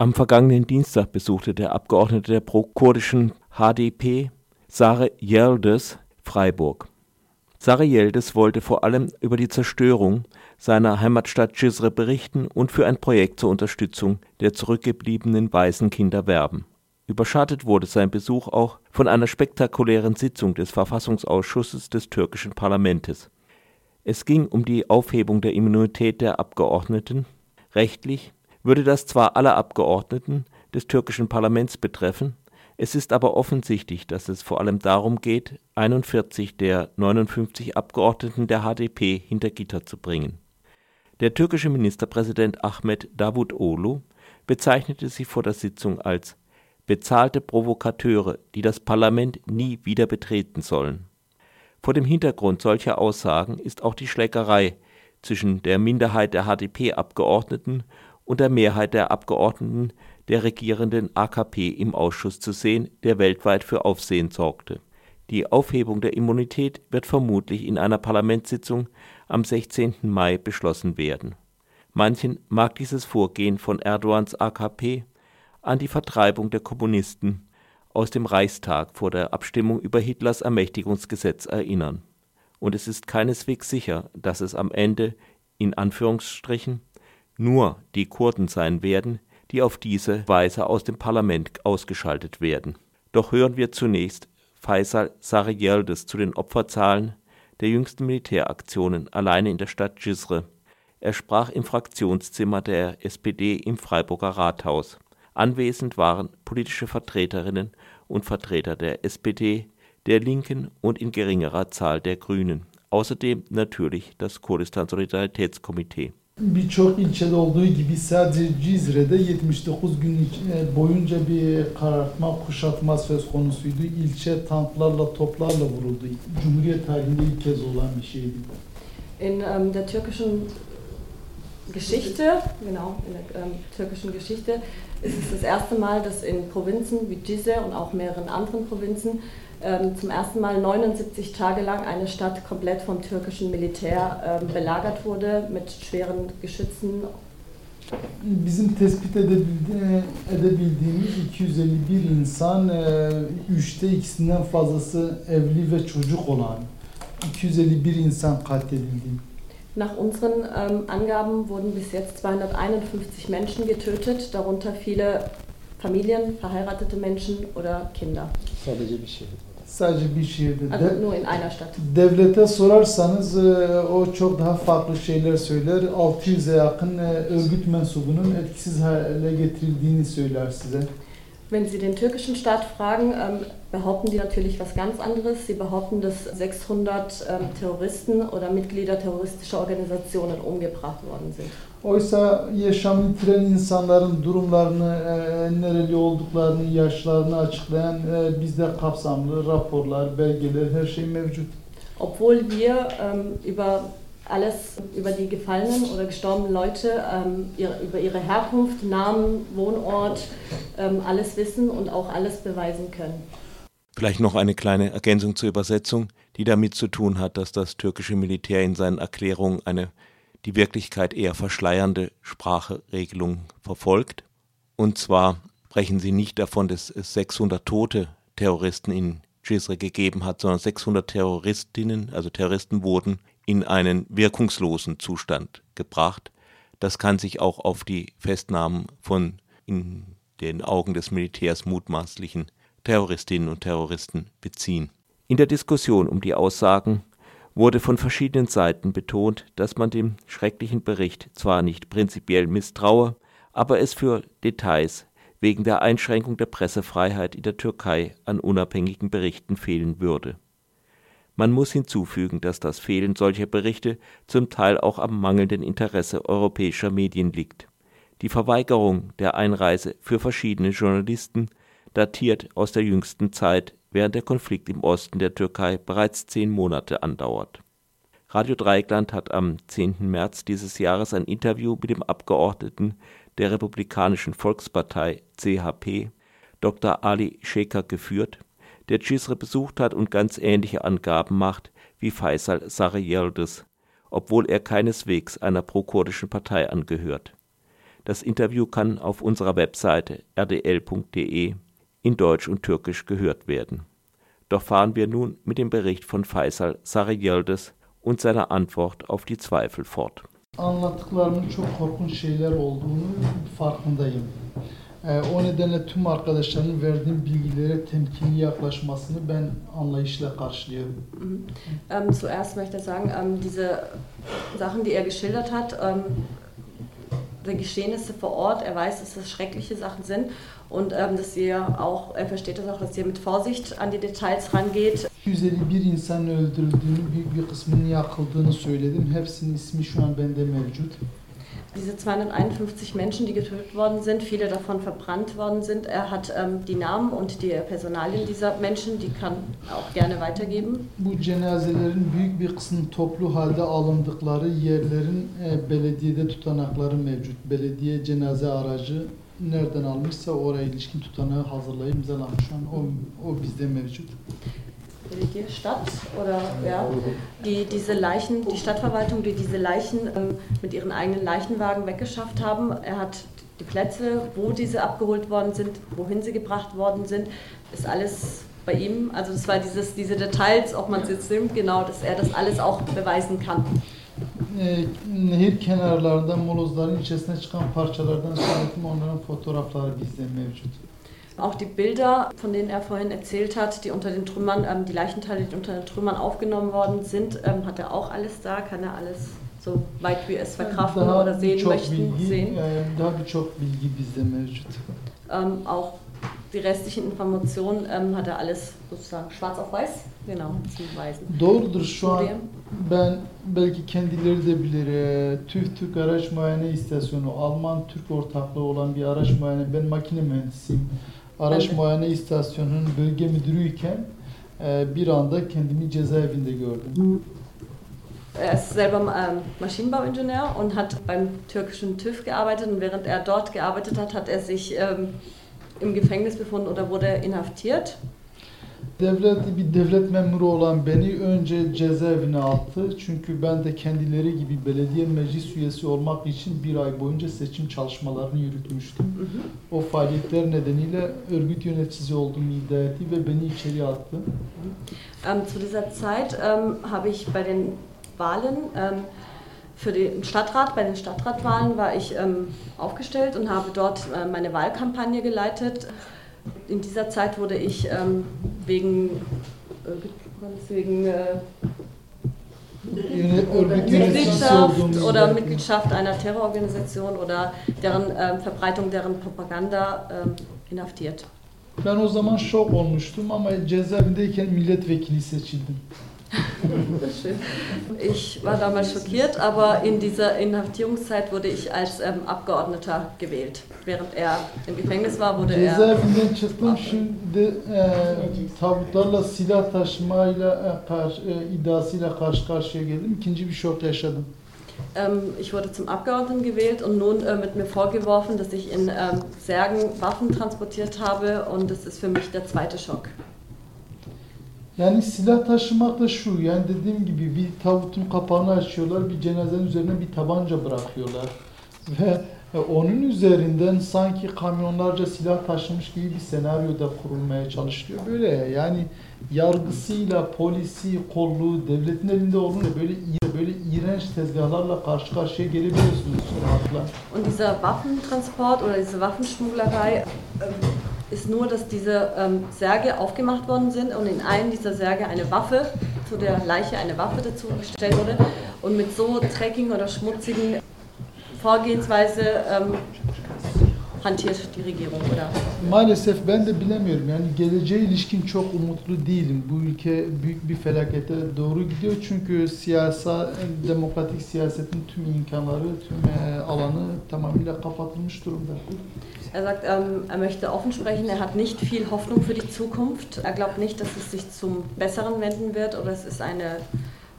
Am vergangenen Dienstag besuchte der Abgeordnete der pro-kurdischen HDP, Sare Yildiz, Freiburg. Sare Yildiz wollte vor allem über die Zerstörung seiner Heimatstadt Cizre berichten und für ein Projekt zur Unterstützung der zurückgebliebenen Waisenkinder werben. Überschattet wurde sein Besuch auch von einer spektakulären Sitzung des Verfassungsausschusses des türkischen Parlamentes. Es ging um die Aufhebung der Immunität der Abgeordneten. Rechtlich würde das zwar alle Abgeordneten des türkischen Parlaments betreffen, es ist aber offensichtlich, dass es vor allem darum geht, 41 der 59 Abgeordneten der HDP hinter Gitter zu bringen. Der türkische Ministerpräsident Ahmet Davutoglu bezeichnete sie vor der Sitzung als bezahlte Provokateure, die das Parlament nie wieder betreten sollen. Vor dem Hintergrund solcher Aussagen ist auch die Schlägerei zwischen der Minderheit der HDP-Abgeordneten und der Mehrheit der Abgeordneten der regierenden AKP im Ausschuss zu sehen, der weltweit für Aufsehen sorgte. Die Aufhebung der Immunität wird vermutlich in einer Parlamentssitzung am 16. Mai beschlossen werden. Manchen mag dieses Vorgehen von Erdogans AKP an die Vertreibung der Kommunisten aus dem Reichstag vor der Abstimmung über Hitlers Ermächtigungsgesetz erinnern. Und es ist keineswegs sicher, dass es am Ende in Anführungsstrichen nur die Kurden sein werden, die auf diese Weise aus dem Parlament ausgeschaltet werden. Doch hören wir zunächst Faisal Sarıyeldes zu den Opferzahlen der jüngsten Militäraktionen alleine in der Stadt Cizre. Er sprach im Fraktionszimmer der SPD im Freiburger Rathaus. Anwesend waren politische Vertreterinnen und Vertreter der SPD, der Linken und in geringerer Zahl der Grünen. Außerdem natürlich das Kurdistan Solidaritätskomitee. Birçok ilçede olduğu gibi sadece Cizre'de 79 gün boyunca bir karartma, kuşatma söz konusuydu. İlçe tanklarla, toplarla vuruldu. Cumhuriyet tarihinde ilk kez olan bir şeydi. In ähm, der türkischen Geschichte, genau, in der ähm, türkischen Geschichte ist es das erste Mal, dass in Provinzen wie Cizre und auch mehreren anderen Provinzen ähm, zum ersten Mal 79 Tage lang eine Stadt komplett vom türkischen Militär ähm, belagert wurde mit schweren Geschützen. Bizim tespit edebildi- edebildiğimiz 251 insan, e, üçte ikisinden fazlası evli ve çocuk olan 251 insan katledildi. Nach unseren ähm, Angaben wurden bis jetzt 251 Menschen getötet, darunter viele Familien, verheiratete Menschen oder Kinder. Sadece bir şey. Sadece bir şehirde. Also De- nur in einer Stadt. devlete sorarsanız e, o çok daha farklı şeyler söyler. 600'e yakın e, örgüt mensubunun etkisiz hale getirildiğini söyler size. Wenn Sie den türkischen Staat fragen, ähm, behaupten die natürlich was ganz anderes. Sie behaupten, dass 600 ähm, Terroristen oder Mitglieder terroristischer Organisationen umgebracht worden sind. Oysa yaşam yitiren insanların durumlarını, e, nereli olduklarını, yaşlarını açıklayan e, bizde kapsamlı raporlar, belgeler, her şey mevcut. Obwohl wir ähm, über alles, über die gefallenen oder gestorbenen Leute, ähm, ihre, über ihre Herkunft, Namen, Wohnort, ähm, alles wissen und auch alles beweisen können. Vielleicht noch eine kleine Ergänzung zur Übersetzung, die damit zu tun hat, dass das türkische Militär in seinen Erklärungen eine die Wirklichkeit eher verschleiernde Spracheregelung verfolgt. Und zwar sprechen sie nicht davon, dass es 600 tote Terroristen in Cizre gegeben hat, sondern 600 Terroristinnen, also Terroristen wurden in einen wirkungslosen Zustand gebracht. Das kann sich auch auf die Festnahmen von in den Augen des Militärs mutmaßlichen Terroristinnen und Terroristen beziehen. In der Diskussion um die Aussagen wurde von verschiedenen Seiten betont, dass man dem schrecklichen Bericht zwar nicht prinzipiell misstraue, aber es für Details wegen der Einschränkung der Pressefreiheit in der Türkei an unabhängigen Berichten fehlen würde. Man muss hinzufügen, dass das Fehlen solcher Berichte zum Teil auch am mangelnden Interesse europäischer Medien liegt. Die Verweigerung der Einreise für verschiedene Journalisten datiert aus der jüngsten Zeit, während der Konflikt im Osten der Türkei bereits zehn Monate andauert. Radio Dreieckland hat am 10. März dieses Jahres ein Interview mit dem Abgeordneten der Republikanischen Volkspartei CHP, Dr. Ali Shekhar, geführt, der Cizre besucht hat und ganz ähnliche Angaben macht wie Faisal Sarıyeldes, obwohl er keineswegs einer prokurdischen Partei angehört. Das Interview kann auf unserer Webseite rdl.de in Deutsch und Türkisch gehört werden. Doch fahren wir nun mit dem Bericht von Faisal Sarıyeldes und seiner Antwort auf die Zweifel fort. Anlattıklarımın çok korkunç şeyler olduğunu farkındayım. Ee, o nedenle tüm arkadaşlarımın verdiğim bilgilere temkinli yaklaşmasını ben anlayışla karşılıyorum. Ähm, zuerst möchte ich sagen, ähm, diese Sachen, die er geschildert hat, ähm, die Geschehnisse vor Ort, er weiß, dass das schreckliche Sachen sind und ähm, dass ihr auch, er versteht das auch, dass ihr mit Vorsicht an die Details rangeht. 251 insanın öldürüldüğünü, büyük bir kısmının yakıldığını söyledim. Hepsinin ismi şu an bende mevcut. Diese 251 Menschen, die getötet worden sind, viele davon verbrannt worden sind. Er hat ähm, die Namen und die Personalien dieser Menschen, die kann auch gerne weitergeben. Bu cenazelerin büyük bir kısmının toplu halde alındıkları yerlerin e, belediyede tutanakları mevcut. Belediye cenaze aracı nereden almışsa oraya ilişkin tutanağı hazırlayıp imzalamış. An o, o bizde mevcut. Die Stadt oder ja, die diese Leichen, die Stadtverwaltung, die diese Leichen ähm, mit ihren eigenen Leichenwagen weggeschafft haben. Er hat die Plätze, wo diese abgeholt worden sind, wohin sie gebracht worden sind, ist alles bei ihm. Also das war dieses, diese Details, ob man es jetzt nimmt, genau, dass er das alles auch beweisen kann. E, nehir kenarlarından molozların içerisine çıkan parçalardan söyledim. Onların fotoğrafları bizde mevcut. Auch die Bilder, von denen er vorhin erzählt hat, die unter den Trümmern, ähm, die Leichenteile, die unter den Trümmern aufgenommen worden sind, ähm, hat er auch alles da, kann er alles so weit wir es verkraften Daha oder sehen möchten, bilgi, sehen. daha birçok bilgi bizde mevcut. Ähm, auch die restlichen Informationen ähm, hat er alles sozusagen schwarz auf weiß, genau, zum Beweisen. Doğrudur şu an ben belki kendileri de bilir e, TÜV Türk Araç Muayene İstasyonu Alman Türk ortaklığı olan bir araç muayene ben makine mühendisiyim. Araç muayene bölge müdürüyken e, bir anda kendimi cezaevinde gördüm. Er ist selber ähm, Maschinenbauingenieur und hat beim türkischen TÜV gearbeitet und während er dort gearbeitet hat, hat er sich ähm, im Gefängnis befunden oder wurde inhaftiert. Devlet bir devlet memuru olan beni önce cezaevine attı. Çünkü ben de kendileri gibi belediye meclis üyesi olmak için bir ay boyunca seçim çalışmalarını yürütmüştüm. O faaliyetler nedeniyle örgüt yöneticisi olduğumu iddia etti ve beni içeri attı. Ähm, zu dieser Zeit ähm, habe ich bei den Wahlen ähm, für den Stadtrat, bei den Stadtratwahlen war ich ähm, aufgestellt und habe dort äh, meine Wahlkampagne geleitet. In dieser Zeit wurde ich ähm, wegen, äh, wegen äh, Mitgliedschaft oder. Mitgliedschaft einer Terrororganisation oder deren ähm, Verbreitung deren Propaganda ähm, inhaftiert. Ben o zaman şok olmuştum ama cezaevindeyken milletvekili seçildim. Schön. Ich war damals schockiert, aber in dieser Inhaftierungszeit wurde ich als ähm, Abgeordneter gewählt. Während er im Gefängnis war, wurde er. Cezaevinden çıktım şimdi e, tabutlarla silah taşımayla e, karşı, e, iddiasıyla karşı karşıya geldim. İkinci bir şok yaşadım. Ähm, ich wurde zum Abgeordneten gewählt und nun äh, mit mir vorgeworfen, dass ich in ähm, Särgen Waffen transportiert habe und das ist für mich der zweite Schock. Yani silah taşımak da şu, yani dediğim gibi bir tabutun kapağını açıyorlar, bir cenazenin üzerine bir tabanca bırakıyorlar. Ve e, onun üzerinden sanki kamyonlarca silah taşımış gibi bir senaryo da kurulmaya çalışılıyor. Böyle yani yargısıyla, polisi, kolluğu, devletin elinde olunca böyle böyle iğrenç tezgahlarla karşı karşıya gelebiliyorsunuz rahatla. Und dieser Waffentransport oder diese Waffenschmugglerei ähm, ist nur, dass diese ähm, Särge aufgemacht worden sind und in einen dieser Särge eine Waffe, zu der Leiche eine Waffe dazu gestellt wurde. Und mit so dreckigen oder schmutzigen Vorgehensweise ähm, hantiert die Regierung oder Maalesef ben de bilemiyorum yani geleceğe ilişkin çok umutlu değilim. Bu ülke büyük bir felakete doğru gidiyor çünkü siyasa, demokratik siyasetin tüm imkanları, tüm e, alanı tamamıyla kapatılmış durumda. Er sagt, ähm, er möchte offen sprechen, er hat nicht viel Hoffnung für die Zukunft. Er glaubt nicht, dass es sich zum Besseren wenden wird oder es ist eine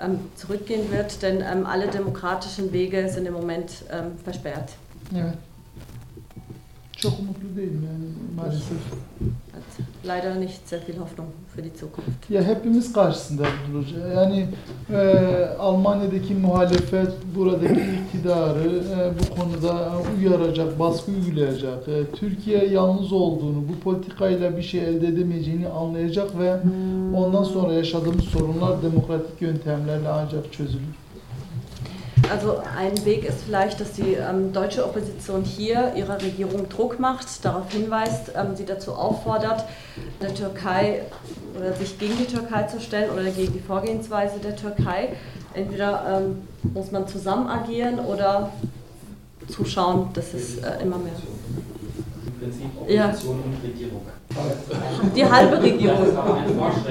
ähm, zurückgehen wird, denn ähm, alle demokratischen Wege sind im Moment versperrt. Evet. Çok umutlu değilim yani maalesef. Leider nicht sehr viel Hoffnung für die Zukunft. Ya hepimiz karşısında durur. Yani e, Almanya'daki muhalefet buradaki iktidarı e, bu konuda uyaracak, baskı uygulayacak. E, Türkiye yalnız olduğunu, bu politikayla bir şey elde edemeyeceğini anlayacak ve ondan sonra yaşadığımız sorunlar demokratik yöntemlerle ancak çözülür. Also ein Weg ist vielleicht, dass die ähm, deutsche Opposition hier ihrer Regierung Druck macht, darauf hinweist, ähm, sie dazu auffordert, der Türkei oder sich gegen die Türkei zu stellen oder gegen die Vorgehensweise der Türkei. Entweder ähm, muss man zusammen agieren oder zuschauen, dass es äh, immer mehr. Im Prinzip Ja. Opposition und Regierung. Die halbe Das Regierung. ist aber ein Fortschritt.